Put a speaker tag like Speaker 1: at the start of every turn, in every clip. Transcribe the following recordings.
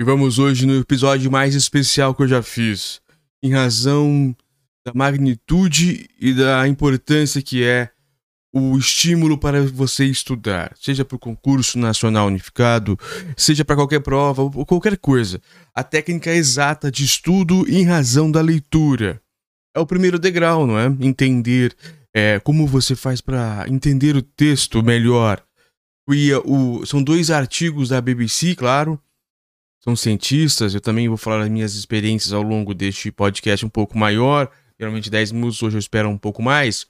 Speaker 1: E vamos hoje no episódio mais especial que eu já fiz, em razão da magnitude e da importância que é o estímulo para você estudar, seja para o concurso nacional unificado, seja para qualquer prova ou qualquer coisa. A técnica exata de estudo em razão da leitura é o primeiro degrau, não é? Entender é, como você faz para entender o texto melhor. E, o, são dois artigos da BBC, claro, são cientistas, eu também vou falar das minhas experiências ao longo deste podcast um pouco maior, geralmente 10 minutos, hoje eu espero um pouco mais,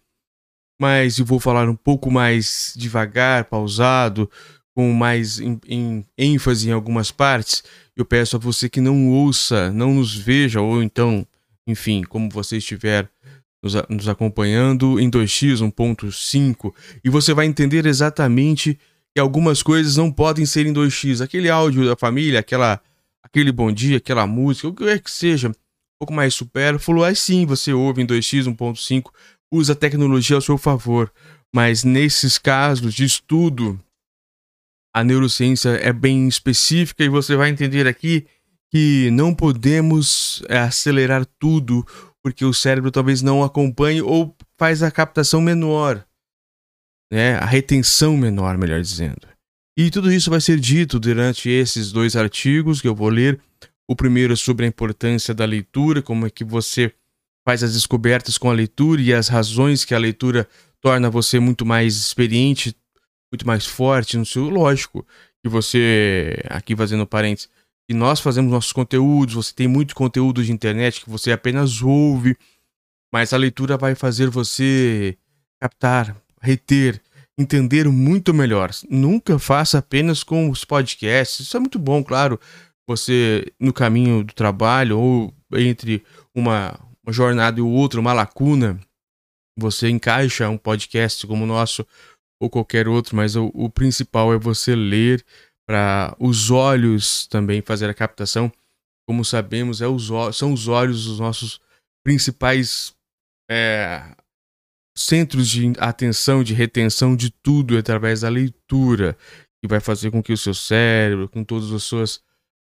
Speaker 1: mas eu vou falar um pouco mais devagar, pausado, com mais em, em ênfase em algumas partes. Eu peço a você que não ouça, não nos veja, ou então, enfim, como você estiver nos, nos acompanhando em 2x 1.5, e você vai entender exatamente que algumas coisas não podem ser em 2x. Aquele áudio da família, aquela, aquele bom dia, aquela música, o que é que seja, um pouco mais supérfluo, aí sim você ouve em 2x, 1.5, usa a tecnologia ao seu favor. Mas nesses casos de estudo, a neurociência é bem específica e você vai entender aqui que não podemos é, acelerar tudo porque o cérebro talvez não acompanhe ou faz a captação menor né, a retenção menor, melhor dizendo. E tudo isso vai ser dito durante esses dois artigos que eu vou ler. O primeiro é sobre a importância da leitura, como é que você faz as descobertas com a leitura e as razões que a leitura torna você muito mais experiente, muito mais forte no seu. Lógico que você, aqui fazendo parênteses, que nós fazemos nossos conteúdos, você tem muito conteúdo de internet que você apenas ouve, mas a leitura vai fazer você captar, reter, entender muito melhor. Nunca faça apenas com os podcasts. Isso é muito bom, claro. Você no caminho do trabalho ou entre uma, uma jornada e outra, uma lacuna, você encaixa um podcast como o nosso ou qualquer outro, mas o, o principal é você ler para os olhos também fazer a captação. Como sabemos, é os, são os olhos os nossos principais é, centros de atenção, de retenção de tudo através da leitura, que vai fazer com que o seu cérebro, com todas as suas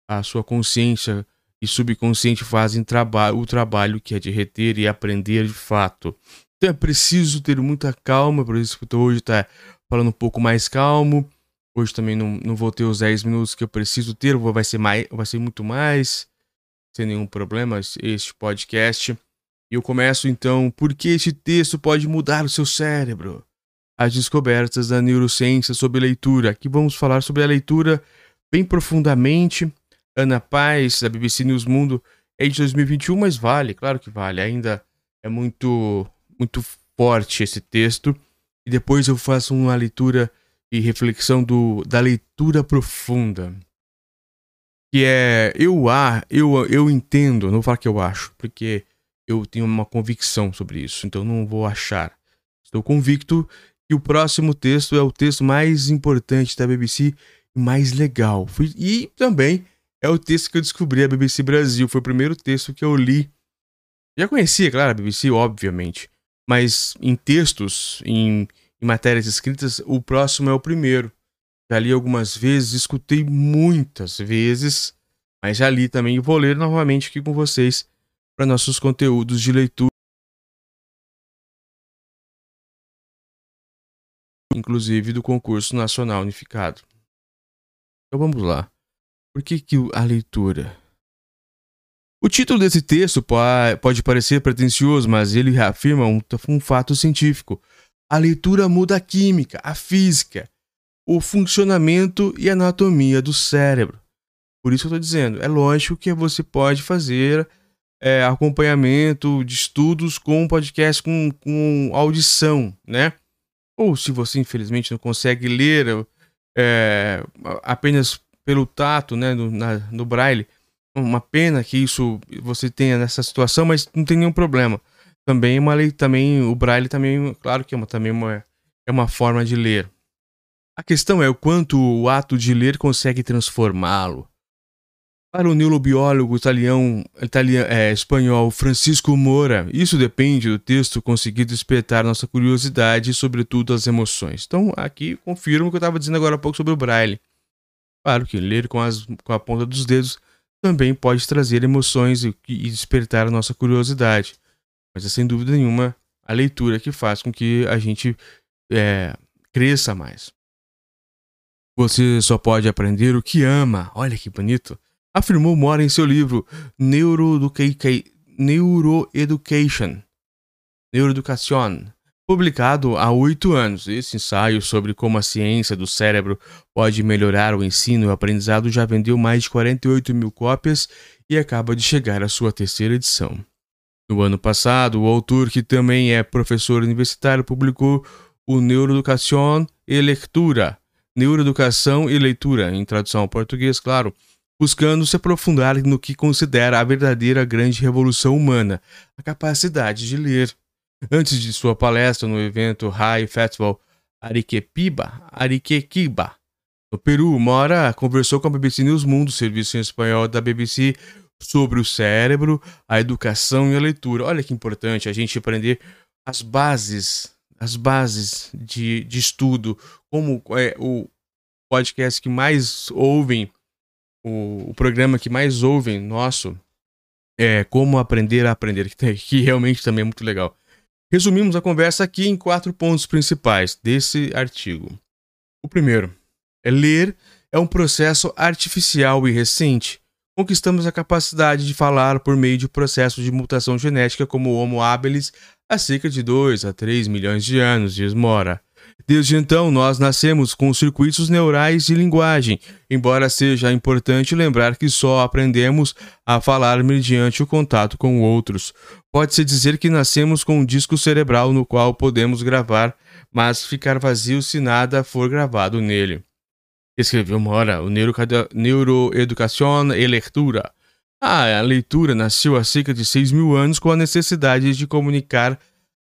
Speaker 1: a sua consciência e subconsciente fazem traba o trabalho que é de reter e aprender de fato. Então é preciso ter muita calma, por isso que hoje tá falando um pouco mais calmo. Hoje também não, não vou ter os 10 minutos que eu preciso ter, vai ser, mais, vai ser muito mais, sem nenhum problema, este podcast. E eu começo então, por que este texto pode mudar o seu cérebro? As descobertas da neurociência sobre leitura. Aqui vamos falar sobre a leitura bem profundamente. Ana Paz, da BBC News Mundo, é de 2021, mas vale, claro que vale. Ainda é muito, muito forte esse texto. E depois eu faço uma leitura e reflexão do, da leitura profunda. Que é, eu, eu, eu entendo, não vou falar que eu acho, porque eu tenho uma convicção sobre isso, então não vou achar. Estou convicto que o próximo texto é o texto mais importante da BBC e mais legal. E também é o texto que eu descobri a BBC Brasil. Foi o primeiro texto que eu li. Já conhecia, claro, a BBC, obviamente. Mas em textos, em, em matérias escritas, o próximo é o primeiro. Já li algumas vezes, escutei muitas vezes, mas já li também e vou ler novamente aqui com vocês para nossos conteúdos de leitura, inclusive do concurso nacional unificado. Então vamos lá. Por que, que a leitura? O título desse texto pode parecer pretensioso, mas ele reafirma um, um fato científico. A leitura muda a química, a física, o funcionamento e a anatomia do cérebro. Por isso eu estou dizendo, é lógico que você pode fazer é, acompanhamento de estudos com podcast com, com audição, né? Ou se você infelizmente não consegue ler é, apenas pelo tato, né, no, na, no braille, uma pena que isso você tenha nessa situação, mas não tem nenhum problema. Também uma lei, também o braille também, claro que é uma, também uma, é uma forma de ler. A questão é o quanto o ato de ler consegue transformá-lo. Para o neurobiólogo italiano, italiano, é, espanhol Francisco Moura, isso depende do texto conseguir despertar nossa curiosidade e, sobretudo, as emoções. Então, aqui confirmo o que eu estava dizendo agora há pouco sobre o Braille. Claro que ler com, as, com a ponta dos dedos também pode trazer emoções e, e despertar a nossa curiosidade. Mas é sem dúvida nenhuma a leitura que faz com que a gente é, cresça mais. Você só pode aprender o que ama. Olha que bonito. Afirmou Mora em seu livro. Neuroeducation, publicado há oito anos. Esse ensaio sobre como a ciência do cérebro pode melhorar o ensino e o aprendizado já vendeu mais de 48 mil cópias e acaba de chegar à sua terceira edição. No ano passado, o autor, que também é professor universitário, publicou o Neuroeducação e Leitura, Neuroeducação e Leitura, em tradução ao português, claro, buscando se aprofundar no que considera a verdadeira grande revolução humana, a capacidade de ler. Antes de sua palestra no evento High Festival Arequipa, Arequipa, no Peru, Mora conversou com a BBC News Mundo, serviço em espanhol da BBC, sobre o cérebro, a educação e a leitura. Olha que importante a gente aprender as bases, as bases de, de estudo, como é o podcast que mais ouvem, o, o programa que mais ouvem nosso, é Como Aprender a Aprender, que, que realmente também é muito legal. Resumimos a conversa aqui em quatro pontos principais desse artigo. O primeiro é ler é um processo artificial e recente conquistamos a capacidade de falar por meio de processos de mutação genética como o Homo habilis há cerca de 2 a 3 milhões de anos, diz Mora. Desde então, nós nascemos com circuitos neurais de linguagem, embora seja importante lembrar que só aprendemos a falar mediante o contato com outros. Pode-se dizer que nascemos com um disco cerebral no qual podemos gravar, mas ficar vazio se nada for gravado nele escreveu Mora, o Neuroeducação e Leitura. Ah, a leitura nasceu há cerca de 6 mil anos com a necessidade de comunicar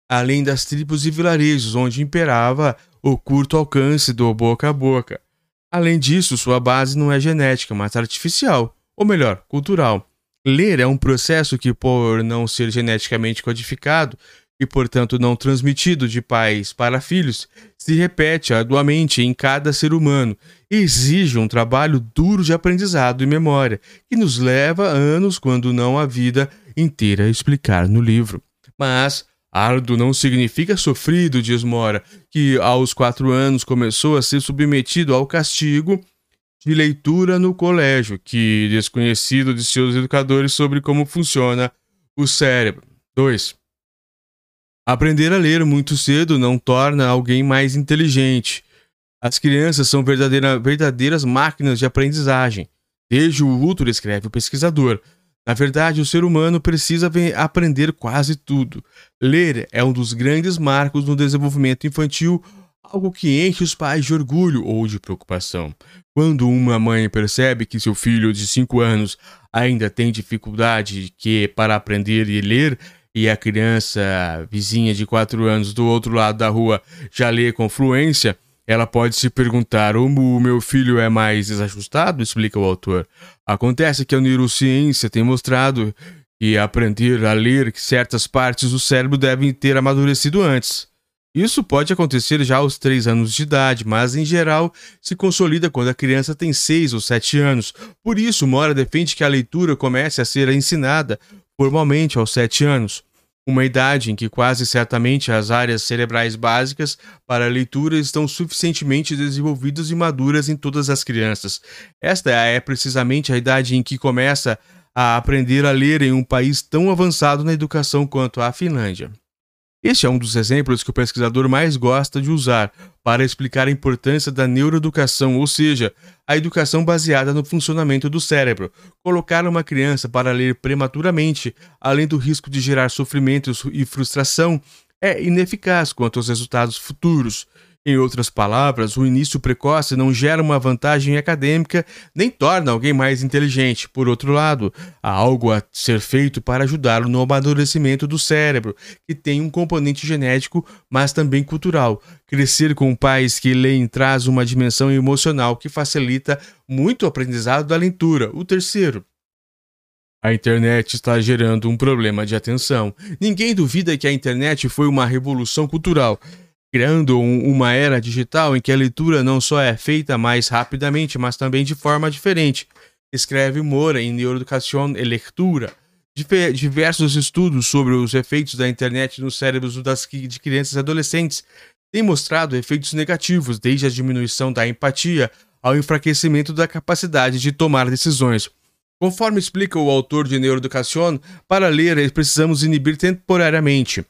Speaker 1: além das tribos e vilarejos, onde imperava o curto alcance do boca a boca. Além disso, sua base não é genética, mas artificial, ou melhor, cultural. Ler é um processo que, por não ser geneticamente codificado, e, portanto, não transmitido de pais para filhos, se repete arduamente em cada ser humano e exige um trabalho duro de aprendizado e memória, que nos leva anos, quando não a vida inteira, a explicar no livro. Mas árduo não significa sofrido, diz Mora, que aos quatro anos começou a ser submetido ao castigo de leitura no colégio, que desconhecido de seus educadores sobre como funciona o cérebro. 2. Aprender a ler muito cedo não torna alguém mais inteligente. As crianças são verdadeira, verdadeiras máquinas de aprendizagem. Desde o útero, escreve o pesquisador. Na verdade, o ser humano precisa aprender quase tudo. Ler é um dos grandes marcos no desenvolvimento infantil, algo que enche os pais de orgulho ou de preocupação. Quando uma mãe percebe que seu filho de 5 anos ainda tem dificuldade que para aprender e ler, e a criança vizinha de 4 anos do outro lado da rua já lê com fluência, ela pode se perguntar: o meu filho é mais desajustado? explica o autor. Acontece que a neurociência tem mostrado que aprender a ler certas partes do cérebro devem ter amadurecido antes. Isso pode acontecer já aos 3 anos de idade, mas em geral se consolida quando a criança tem 6 ou 7 anos. Por isso, Mora defende que a leitura comece a ser ensinada formalmente aos 7 anos, uma idade em que quase certamente as áreas cerebrais básicas para a leitura estão suficientemente desenvolvidas e maduras em todas as crianças. Esta é precisamente a idade em que começa a aprender a ler em um país tão avançado na educação quanto a Finlândia. Este é um dos exemplos que o pesquisador mais gosta de usar para explicar a importância da neuroeducação, ou seja, a educação baseada no funcionamento do cérebro. Colocar uma criança para ler prematuramente, além do risco de gerar sofrimento e frustração, é ineficaz quanto aos resultados futuros. Em outras palavras, o início precoce não gera uma vantagem acadêmica nem torna alguém mais inteligente. Por outro lado, há algo a ser feito para ajudá-lo no amadurecimento do cérebro, que tem um componente genético, mas também cultural. Crescer com pais que leem traz uma dimensão emocional que facilita muito o aprendizado da leitura. O terceiro, a internet está gerando um problema de atenção. Ninguém duvida que a internet foi uma revolução cultural criando um, uma era digital em que a leitura não só é feita mais rapidamente, mas também de forma diferente. Escreve Moura em Neuroeducação e Leitura. Diversos estudos sobre os efeitos da internet nos cérebros das, de crianças e adolescentes têm mostrado efeitos negativos, desde a diminuição da empatia ao enfraquecimento da capacidade de tomar decisões. Conforme explica o autor de Neuroeducação, para ler precisamos inibir temporariamente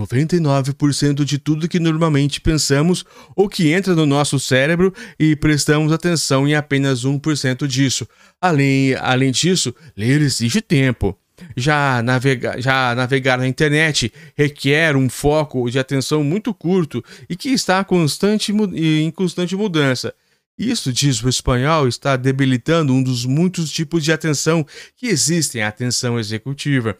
Speaker 1: 99% de tudo que normalmente pensamos ou que entra no nosso cérebro e prestamos atenção em apenas 1% disso. Além, além disso, ler exige tempo. Já, navega, já navegar na internet requer um foco de atenção muito curto e que está constante, em constante mudança. Isso, diz o espanhol, está debilitando um dos muitos tipos de atenção que existem, a atenção executiva.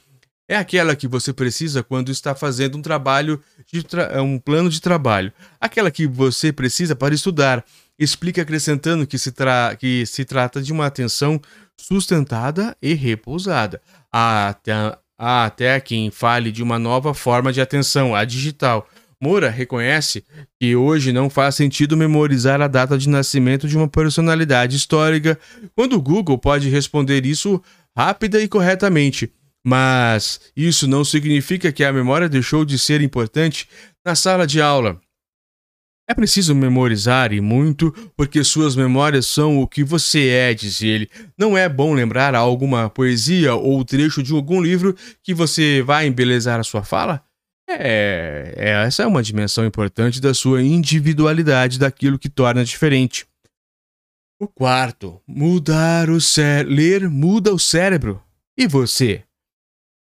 Speaker 1: É aquela que você precisa quando está fazendo um trabalho, de tra um plano de trabalho. Aquela que você precisa para estudar. Explica acrescentando que se, que se trata de uma atenção sustentada e repousada. Até, até quem fale de uma nova forma de atenção, a digital Moura reconhece que hoje não faz sentido memorizar a data de nascimento de uma personalidade histórica, quando o Google pode responder isso rápida e corretamente. Mas isso não significa que a memória deixou de ser importante na sala de aula. É preciso memorizar e muito, porque suas memórias são o que você é, diz ele. Não é bom lembrar alguma poesia ou trecho de algum livro que você vai embelezar a sua fala? É, é, essa é uma dimensão importante da sua individualidade, daquilo que torna diferente. O quarto, mudar o cérebro. Ler muda o cérebro. E você?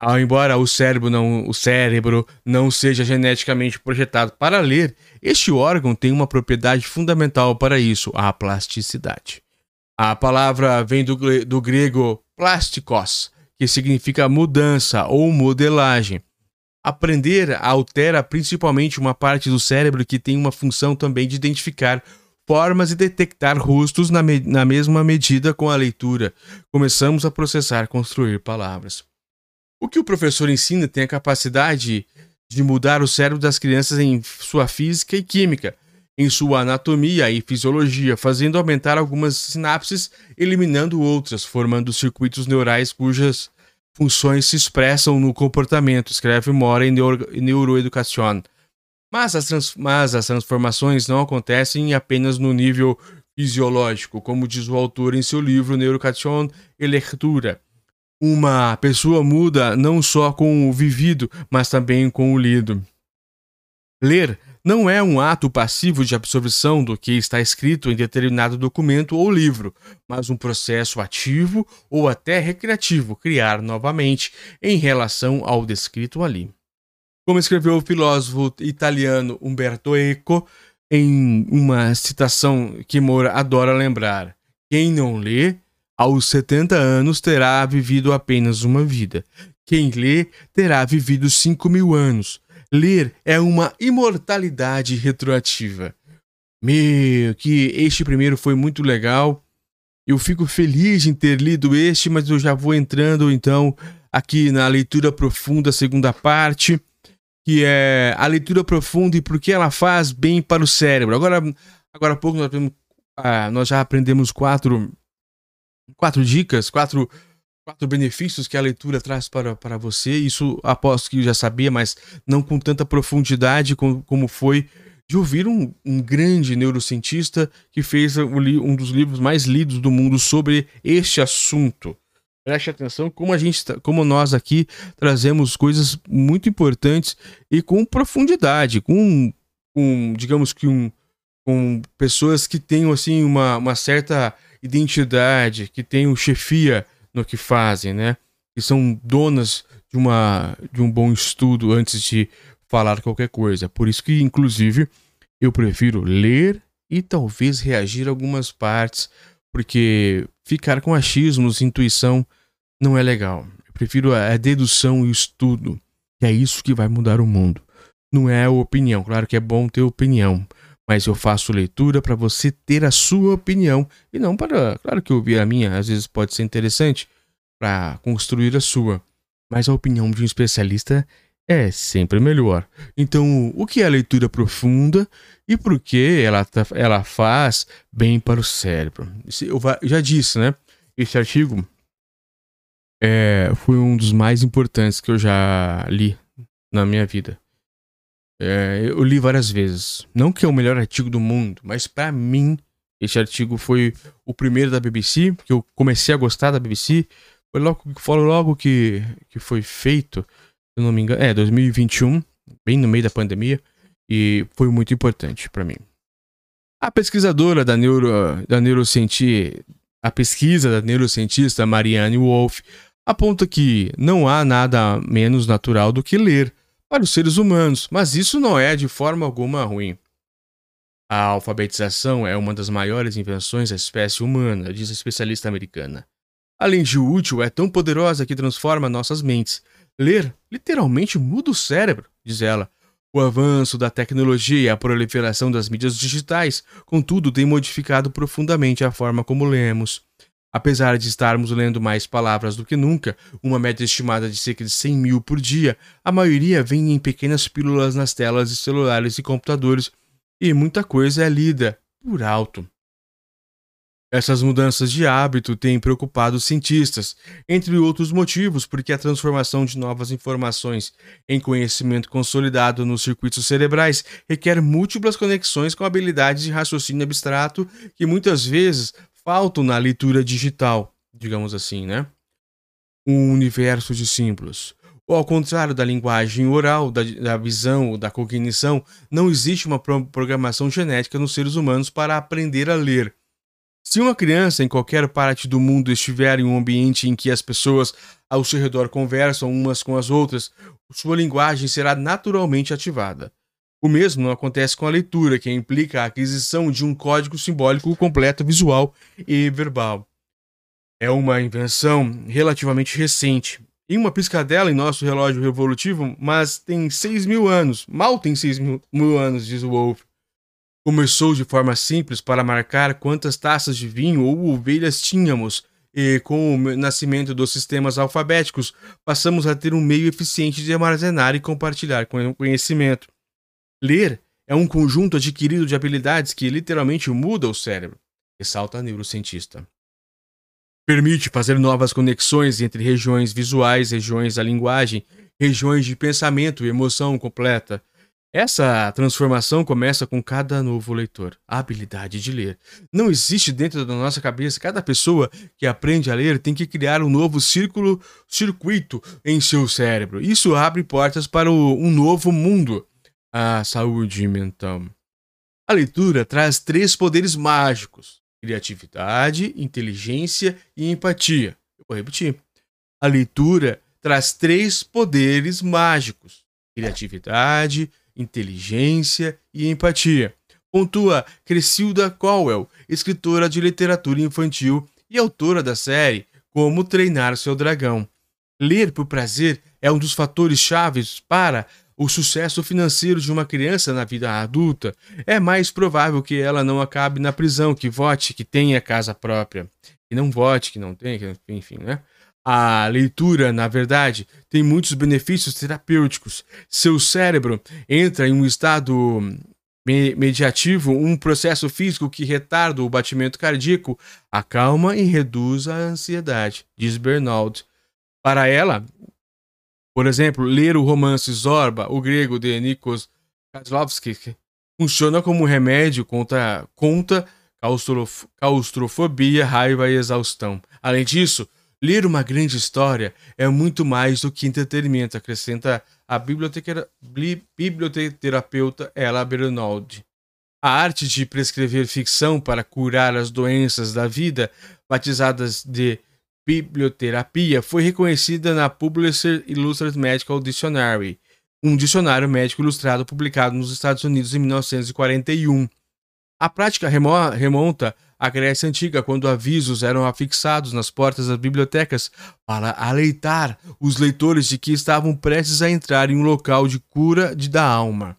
Speaker 1: Ao embora o cérebro não, o cérebro não seja geneticamente projetado para ler, este órgão tem uma propriedade fundamental para isso, a plasticidade. A palavra vem do, do grego plastikos, que significa mudança ou modelagem. Aprender altera principalmente uma parte do cérebro que tem uma função também de identificar formas e detectar rostos na, me na mesma medida com a leitura. Começamos a processar, construir palavras. O que o professor ensina tem a capacidade de mudar o cérebro das crianças em sua física e química, em sua anatomia e fisiologia, fazendo aumentar algumas sinapses, eliminando outras, formando circuitos neurais cujas funções se expressam no comportamento, escreve Mora em Neuro. Mas as, mas as transformações não acontecem apenas no nível fisiológico, como diz o autor em seu livro Neuroeducação e Leitura. Uma pessoa muda não só com o vivido, mas também com o lido. Ler não é um ato passivo de absorção do que está escrito em determinado documento ou livro, mas um processo ativo ou até recreativo, criar novamente em relação ao descrito ali. Como escreveu o filósofo italiano Umberto Eco em uma citação que Moura adora lembrar: quem não lê, aos 70 anos terá vivido apenas uma vida. Quem lê terá vivido 5 mil anos. Ler é uma imortalidade retroativa. Meu, que este primeiro foi muito legal. Eu fico feliz em ter lido este, mas eu já vou entrando então aqui na leitura profunda, segunda parte, que é a leitura profunda e por que ela faz bem para o cérebro. Agora, agora há pouco nós, ah, nós já aprendemos quatro, quatro dicas, quatro quatro benefícios que a leitura traz para, para você. Isso aposto que já sabia, mas não com tanta profundidade como, como foi de ouvir um, um grande neurocientista que fez um dos livros mais lidos do mundo sobre este assunto. Preste atenção como a gente, tá, como nós aqui trazemos coisas muito importantes e com profundidade, com, com digamos que um, com pessoas que tenham assim uma, uma certa identidade, que tenham chefia no que fazem, né? Que são donas de, uma, de um bom estudo antes de falar qualquer coisa. Por isso que, inclusive, eu prefiro ler e talvez reagir a algumas partes, porque ficar com achismos, intuição, não é legal. Eu prefiro a dedução e o estudo, que é isso que vai mudar o mundo. Não é a opinião. Claro que é bom ter opinião, mas eu faço leitura para você ter a sua opinião e não para, claro que ouvir a minha às vezes pode ser interessante para construir a sua, mas a opinião de um especialista é sempre melhor. Então, o que é a leitura profunda e por que ela, tá, ela faz bem para o cérebro? Eu já disse, né? Esse artigo é, foi um dos mais importantes que eu já li na minha vida. É, eu li várias vezes. Não que é o melhor artigo do mundo, mas para mim, esse artigo foi o primeiro da BBC, que eu comecei a gostar da BBC. Foi logo, foi logo que, que foi feito, se não me engano, é 2021, bem no meio da pandemia, e foi muito importante para mim. A pesquisadora da, neuro, da neurocientista, a pesquisa da neurocientista Marianne Wolff aponta que não há nada menos natural do que ler para os seres humanos, mas isso não é de forma alguma ruim. A alfabetização é uma das maiores invenções da espécie humana, diz a especialista americana. Além de útil, é tão poderosa que transforma nossas mentes. Ler literalmente muda o cérebro, diz ela. O avanço da tecnologia e a proliferação das mídias digitais, contudo, tem modificado profundamente a forma como lemos. Apesar de estarmos lendo mais palavras do que nunca, uma média estimada de cerca de 100 mil por dia, a maioria vem em pequenas pílulas nas telas de celulares e computadores, e muita coisa é lida por alto. Essas mudanças de hábito têm preocupado os cientistas, entre outros motivos, porque a transformação de novas informações em conhecimento consolidado nos circuitos cerebrais requer múltiplas conexões com habilidades de raciocínio abstrato que muitas vezes faltam na leitura digital, digamos assim, né? Um universo de símbolos. Ou ao contrário da linguagem oral, da, da visão, da cognição, não existe uma programação genética nos seres humanos para aprender a ler. Se uma criança em qualquer parte do mundo estiver em um ambiente em que as pessoas ao seu redor conversam umas com as outras, sua linguagem será naturalmente ativada. O mesmo não acontece com a leitura, que implica a aquisição de um código simbólico completo visual e verbal. É uma invenção relativamente recente. Em uma piscadela em nosso relógio revolutivo, mas tem 6 mil anos. Mal tem 6 mil, mil anos, diz Wolf. Começou de forma simples para marcar quantas taças de vinho ou ovelhas tínhamos, e com o nascimento dos sistemas alfabéticos, passamos a ter um meio eficiente de armazenar e compartilhar conhecimento. Ler é um conjunto adquirido de habilidades que literalmente muda o cérebro, ressalta a neurocientista. Permite fazer novas conexões entre regiões visuais, regiões da linguagem, regiões de pensamento e emoção completa. Essa transformação começa com cada novo leitor, a habilidade de ler. Não existe dentro da nossa cabeça, cada pessoa que aprende a ler tem que criar um novo círculo, circuito em seu cérebro. Isso abre portas para um novo mundo a saúde mental. A leitura traz três poderes mágicos: criatividade, inteligência e empatia. Eu vou repetir. A leitura traz três poderes mágicos: criatividade, inteligência e empatia. Pontua Crescilda Cowell, escritora de literatura infantil e autora da série Como Treinar Seu Dragão. Ler por prazer é um dos fatores chaves para o sucesso financeiro de uma criança na vida adulta, é mais provável que ela não acabe na prisão, que vote, que tenha casa própria, que não vote, que não tenha, enfim, né? A leitura, na verdade, tem muitos benefícios terapêuticos. Seu cérebro entra em um estado mediativo, um processo físico que retarda o batimento cardíaco, acalma e reduz a ansiedade, diz Bernald. Para ela, por exemplo, ler o romance Zorba, o grego de Nikos Kozlovsky, funciona como remédio contra, contra claustrofobia, raiva e exaustão. Além disso, ler uma grande história é muito mais do que entretenimento, acrescenta a biblioterapeuta Ella Bernaldi. A arte de prescrever ficção para curar as doenças da vida, batizadas de biblioterapia foi reconhecida na Publisher Illustrated Medical Dictionary, um dicionário médico ilustrado publicado nos Estados Unidos em 1941. A prática remonta à Grécia Antiga, quando avisos eram afixados nas portas das bibliotecas para aleitar os leitores de que estavam prestes a entrar em um local de cura de da alma.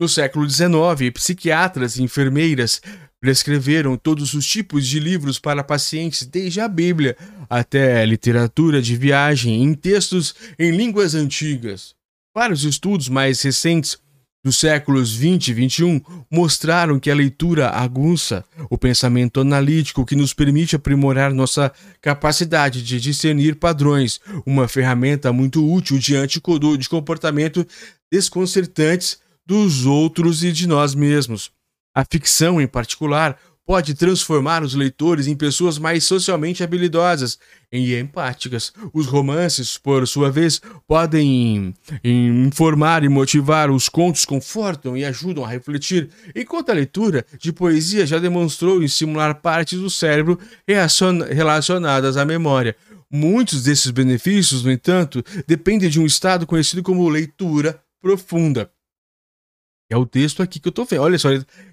Speaker 1: No século XIX, psiquiatras e enfermeiras prescreveram todos os tipos de livros para pacientes, desde a Bíblia até literatura de viagem em textos em línguas antigas. Vários estudos mais recentes dos séculos 20 e 21 mostraram que a leitura aguça o pensamento analítico que nos permite aprimorar nossa capacidade de discernir padrões, uma ferramenta muito útil diante de comportamento desconcertantes dos outros e de nós mesmos. A ficção, em particular, pode transformar os leitores em pessoas mais socialmente habilidosas e empáticas. Os romances, por sua vez, podem informar e motivar. Os contos confortam e ajudam a refletir, enquanto a leitura de poesia já demonstrou estimular partes do cérebro relacionadas à memória. Muitos desses benefícios, no entanto, dependem de um estado conhecido como leitura profunda. É o texto aqui que eu tô vendo. Olha só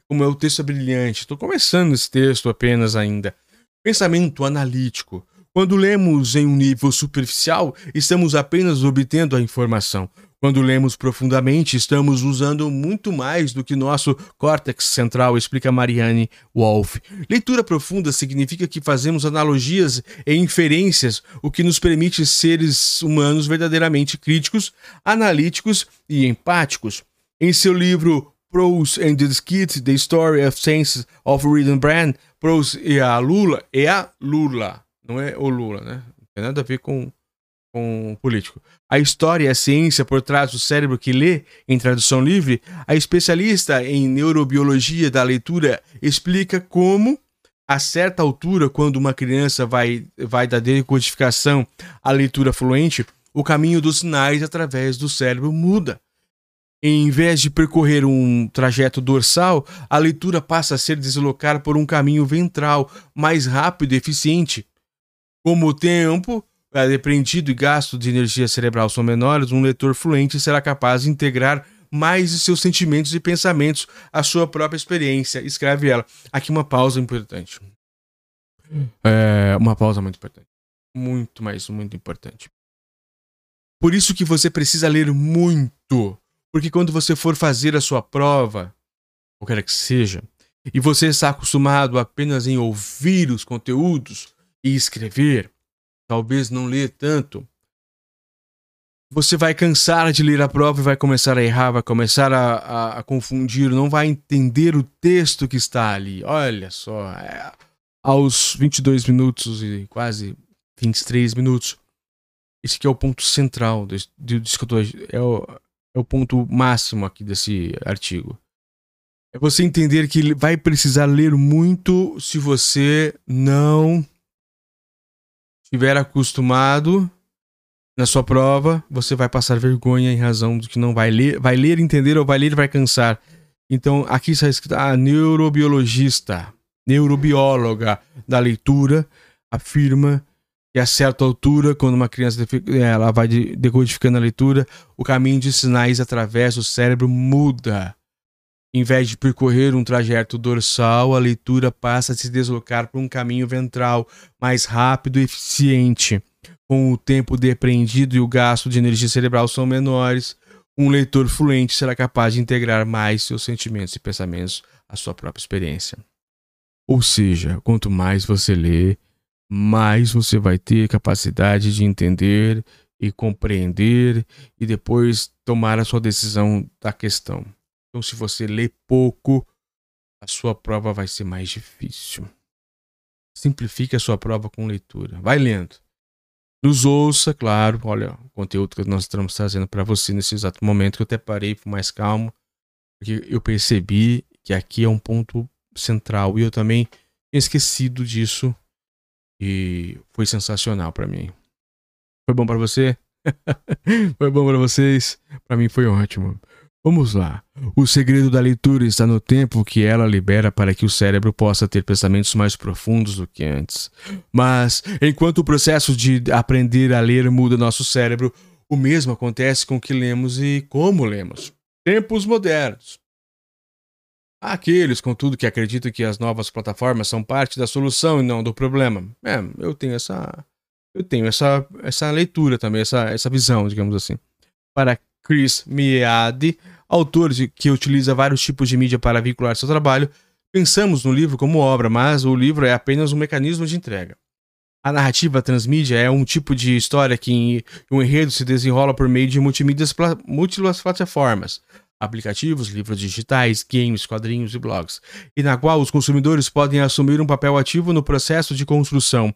Speaker 1: como é o texto é brilhante. Estou começando esse texto apenas ainda. Pensamento analítico. Quando lemos em um nível superficial, estamos apenas obtendo a informação. Quando lemos profundamente, estamos usando muito mais do que nosso córtex central, explica Marianne Wolff. Leitura profunda significa que fazemos analogias e inferências, o que nos permite seres humanos verdadeiramente críticos, analíticos e empáticos. Em seu livro Prose and the Skit, The Story of Sense of Reading Brand, Prose e a Lula, é a Lula, não é o Lula, né? Não tem nada a ver com, com político. A história e a ciência por trás do cérebro que lê, em tradução livre, a especialista em neurobiologia da leitura explica como, a certa altura, quando uma criança vai, vai da decodificação à leitura fluente, o caminho dos sinais através do cérebro muda. Em vez de percorrer um trajeto dorsal, a leitura passa a ser deslocada por um caminho ventral mais rápido e eficiente. Como o tempo é depreendido e gasto de energia cerebral são menores, um leitor fluente será capaz de integrar mais de seus sentimentos e pensamentos à sua própria experiência. Escreve ela. Aqui uma pausa importante. É uma pausa muito importante. Muito mais, muito importante. Por isso que você precisa ler muito porque quando você for fazer a sua prova, qualquer que seja, e você está acostumado apenas em ouvir os conteúdos e escrever, talvez não ler tanto, você vai cansar de ler a prova e vai começar a errar, vai começar a, a, a confundir, não vai entender o texto que está ali. Olha só, é, aos 22 minutos e quase 23 minutos, esse aqui é o ponto central do, do, do, é o, é o ponto máximo aqui desse artigo. É você entender que vai precisar ler muito se você não estiver acostumado na sua prova, você vai passar vergonha em razão de que não vai ler, vai ler, entender ou vai ler vai cansar. Então, aqui está escrito a ah, neurobiologista, neurobióloga da leitura afirma e a certa altura, quando uma criança ela vai decodificando a leitura, o caminho de sinais através do cérebro muda. Em vez de percorrer um trajeto dorsal, a leitura passa a se deslocar por um caminho ventral mais rápido e eficiente. Com o tempo depreendido e o gasto de energia cerebral são menores, um leitor fluente será capaz de integrar mais seus sentimentos e pensamentos à sua própria experiência. Ou seja, quanto mais você lê, mais você vai ter capacidade de entender e compreender e depois tomar a sua decisão da questão. Então, se você lê pouco, a sua prova vai ser mais difícil. Simplifique a sua prova com leitura. Vai lendo. Nos ouça, claro. Olha, o conteúdo que nós estamos trazendo para você nesse exato momento, que eu até parei por mais calmo, porque eu percebi que aqui é um ponto central e eu também tinha esquecido disso e foi sensacional para mim. Foi bom para você? foi bom para vocês? Para mim foi ótimo. Vamos lá. O segredo da leitura está no tempo que ela libera para que o cérebro possa ter pensamentos mais profundos do que antes. Mas, enquanto o processo de aprender a ler muda nosso cérebro, o mesmo acontece com o que lemos e como lemos. Tempos modernos. Aqueles, contudo, que acreditam que as novas plataformas são parte da solução e não do problema. É, eu tenho essa eu tenho essa, essa leitura também, essa, essa visão, digamos assim. Para Chris Meade, autor de, que utiliza vários tipos de mídia para vincular seu trabalho, pensamos no livro como obra, mas o livro é apenas um mecanismo de entrega. A narrativa transmídia é um tipo de história que um enredo se desenrola por meio de multimídias múltiplas plataformas, aplicativos, livros digitais, games, quadrinhos e blogs, e na qual os consumidores podem assumir um papel ativo no processo de construção.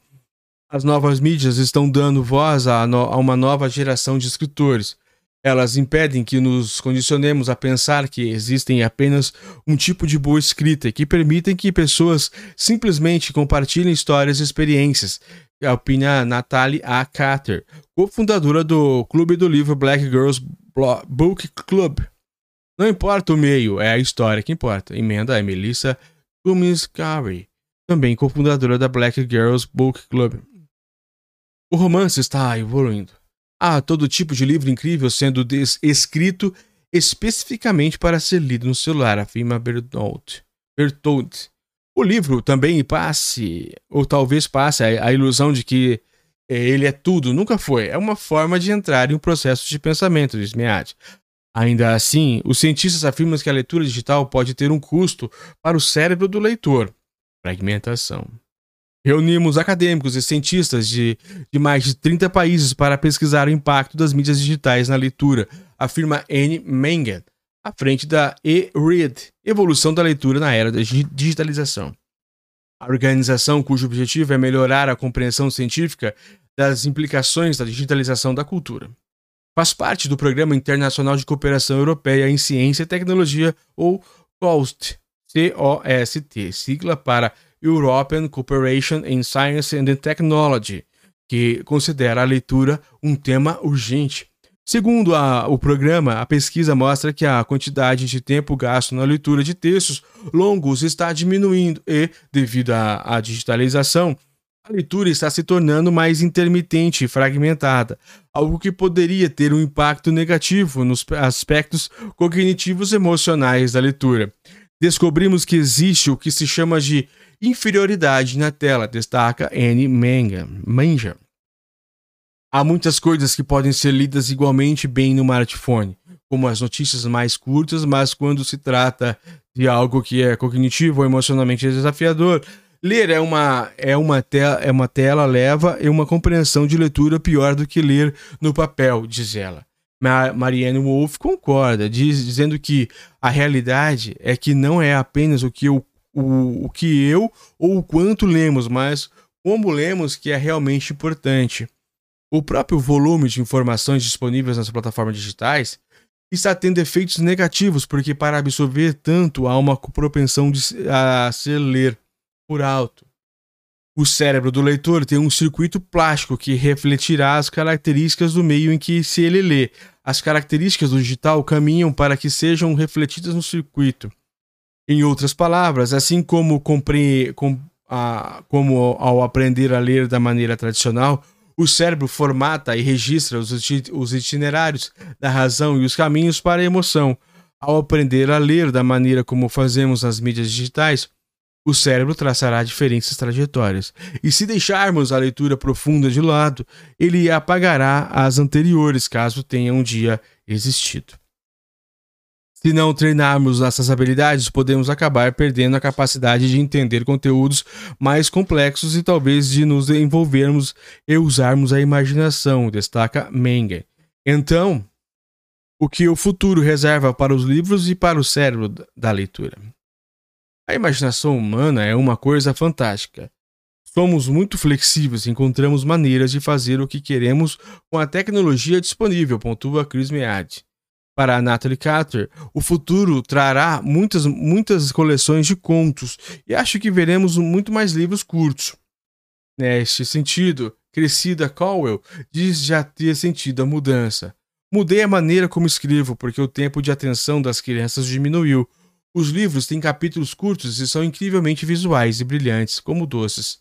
Speaker 1: As novas mídias estão dando voz a, no a uma nova geração de escritores, elas impedem que nos condicionemos a pensar que existem apenas um tipo de boa escrita que permitem que pessoas simplesmente compartilhem histórias e experiências. Opina Natalie A. Carter, cofundadora do clube do livro Black Girls Book Club. Não importa o meio, é a história que importa. Emenda a Melissa Cummins Carey, também cofundadora da Black Girls Book Club. O romance está evoluindo Há todo tipo de livro incrível sendo escrito especificamente para ser lido no celular, afirma Bertolt. Bertolt. O livro também passe, ou talvez passe, a, ilusão de que é, ele é tudo. Nunca foi. É uma forma de entrar em um processo de pensamento, diz Mead. Ainda assim, os cientistas afirmam que a leitura digital pode ter um custo para o cérebro do leitor. Fragmentação. Reunimos acadêmicos e cientistas de, de mais de 30 países para pesquisar o impacto das mídias digitais na leitura, afirma Anne Mengen, à frente da E-Read, Evolução da Leitura na Era da Digitalização. A organização, cujo objetivo é melhorar a compreensão científica das implicações da digitalização da cultura. Faz parte do Programa Internacional de Cooperação Europeia em Ciência e Tecnologia, ou COST, C-O-S-T, sigla para European Cooperation in Science and Technology, que considera a leitura um tema urgente. Segundo a, o programa, a pesquisa mostra que a quantidade de tempo gasto na leitura de textos longos está diminuindo e, devido à, à digitalização, a leitura está se tornando mais intermitente e fragmentada, algo que poderia ter um impacto negativo nos aspectos cognitivos e emocionais da leitura. Descobrimos que existe o que se chama de inferioridade na tela, destaca Anne Manja. Há muitas coisas que podem ser lidas igualmente bem no smartphone, como as notícias mais curtas, mas quando se trata de algo que é cognitivo ou emocionalmente desafiador, ler é uma, é uma, tela, é uma tela leva e uma compreensão de leitura pior do que ler no papel, diz ela. Marianne Wolff concorda, diz, dizendo que a realidade é que não é apenas o que eu o, o que eu ou o quanto lemos, mas como lemos que é realmente importante. O próprio volume de informações disponíveis nas plataformas digitais está tendo efeitos negativos, porque para absorver tanto há uma propensão de, a se ler por alto. O cérebro do leitor tem um circuito plástico que refletirá as características do meio em que se ele lê. As características do digital caminham para que sejam refletidas no circuito. Em outras palavras, assim como, compre, com, como ao aprender a ler da maneira tradicional, o cérebro formata e registra os itinerários da razão e os caminhos para a emoção. Ao aprender a ler da maneira como fazemos nas mídias digitais, o cérebro traçará diferentes trajetórias. E se deixarmos a leitura profunda de lado, ele apagará as anteriores, caso tenha um dia existido. Se não treinarmos nossas habilidades, podemos acabar perdendo a capacidade de entender conteúdos mais complexos e talvez de nos envolvermos e usarmos a imaginação, destaca Menger. Então, o que o futuro reserva para os livros e para o cérebro da leitura? A imaginação humana é uma coisa fantástica. Somos muito flexíveis e encontramos maneiras de fazer o que queremos com a tecnologia disponível, pontua Chris Mead para a Natalie Carter, o futuro trará muitas, muitas coleções de contos e acho que veremos muito mais livros curtos. Neste sentido, Crescida Cowell diz já ter sentido a mudança. Mudei a maneira como escrevo porque o tempo de atenção das crianças diminuiu. Os livros têm capítulos curtos e são incrivelmente visuais e brilhantes, como doces.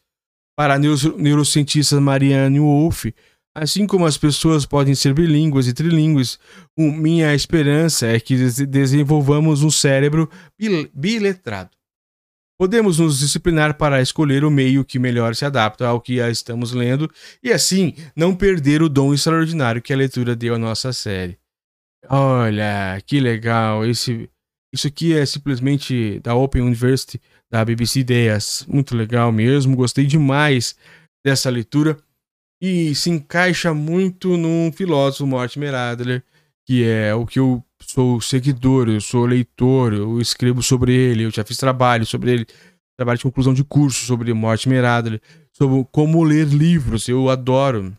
Speaker 1: Para a neurocientista Marianne Wolff, Assim como as pessoas podem ser bilíngues e trilíngues, minha esperança é que desenvolvamos um cérebro biletrado. Podemos nos disciplinar para escolher o meio que melhor se adapta ao que estamos lendo e assim não perder o dom extraordinário que a leitura deu à nossa série. Olha, que legal! Esse, isso aqui é simplesmente da Open University da BBC Ideias. Muito legal mesmo, gostei demais dessa leitura e se encaixa muito num filósofo Mortimer Adler, que é o que eu sou seguidor, eu sou leitor, eu escrevo sobre ele, eu já fiz trabalho sobre ele, trabalho de conclusão de curso sobre Mortimer Adler, sobre como ler livros, eu adoro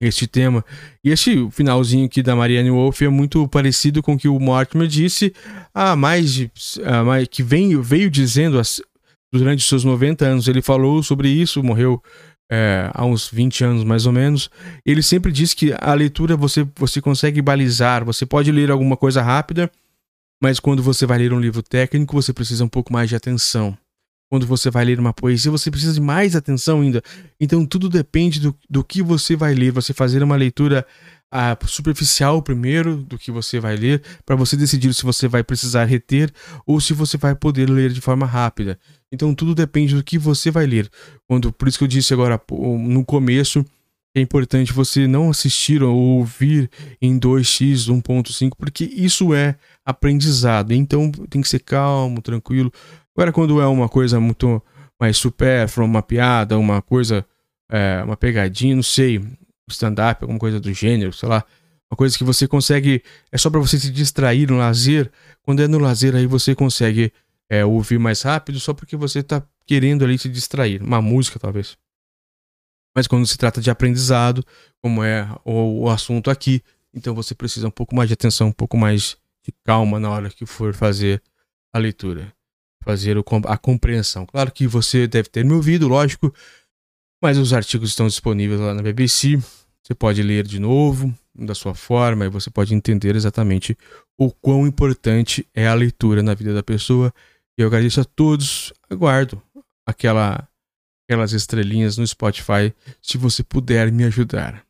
Speaker 1: este tema. E este finalzinho aqui da Marianne Wolff é muito parecido com o que o Mortimer disse há mais de. mais, que vem, veio dizendo durante os seus 90 anos. Ele falou sobre isso, morreu é, há uns 20 anos mais ou menos, ele sempre diz que a leitura você, você consegue balizar, você pode ler alguma coisa rápida, mas quando você vai ler um livro técnico, você precisa um pouco mais de atenção. Quando você vai ler uma poesia, você precisa de mais atenção ainda. Então tudo depende do, do que você vai ler. Você fazer uma leitura a superficial primeiro do que você vai ler, para você decidir se você vai precisar reter ou se você vai poder ler de forma rápida. Então tudo depende do que você vai ler. Quando, por isso que eu disse agora no começo é importante você não assistir ou ouvir em 2x 1.5, porque isso é aprendizado. Então tem que ser calmo, tranquilo. Agora, quando é uma coisa muito mais supérflua, uma piada, uma coisa, é, uma pegadinha, não sei, stand-up, alguma coisa do gênero, sei lá. Uma coisa que você consegue. É só para você se distrair no lazer. Quando é no lazer, aí você consegue é, ouvir mais rápido, só porque você tá querendo ali se distrair. Uma música, talvez. Mas quando se trata de aprendizado, como é o, o assunto aqui, então você precisa um pouco mais de atenção, um pouco mais de calma na hora que for fazer a leitura, fazer a compreensão. Claro que você deve ter me ouvido, lógico, mas os artigos estão disponíveis lá na BBC. Você pode ler de novo, da sua forma, e você pode entender exatamente o quão importante é a leitura na vida da pessoa. E eu agradeço a todos. Aguardo aquela, aquelas estrelinhas no Spotify, se você puder me ajudar.